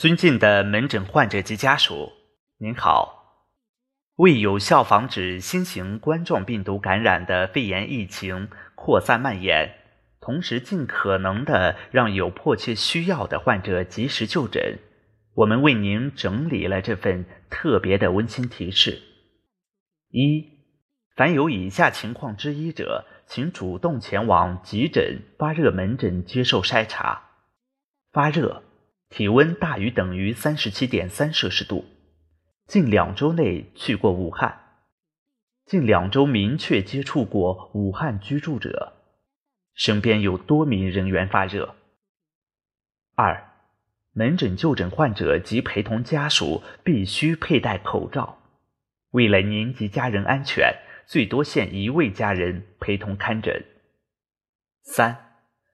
尊敬的门诊患者及家属您好。为有效防止新型冠状病毒感染的肺炎疫情扩散蔓延同时尽可能的让有迫切需要的患者及时就诊我们为您整理了这份特别的温馨提示。一，凡有以下情况之一者，请主动前往急诊发热门诊接受筛查。发热。体温大于等于三十七点三摄氏度，近两周内去过武汉，近两周明确接触过武汉居住者，身边有多名人员发热。二，门诊就诊患者及陪同家属必须佩戴口罩，为了您及家人安全，最多限一位家人陪同看诊。三。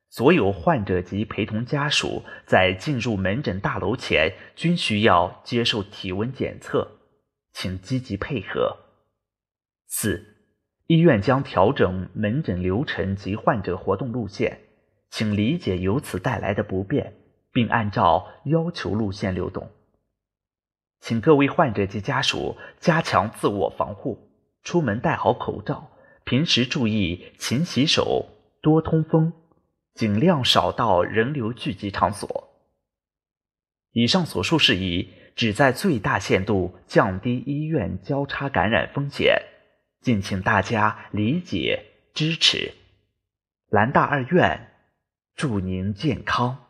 所有患者及陪同家属在进入门诊大楼前均需要接受体温检测，请积极配合。四、医院将调整门诊流程及患者活动路线，请理解由此带来的不便，并按照要求路线流动。请各位患者及家属加强自我防护，出门戴好口罩，平时注意勤洗手，多通风。尽量少到人流聚集场所。以上所述事宜，旨在最大限度降低医院交叉感染风险，敬请大家理解支持。兰大二院，祝您健康。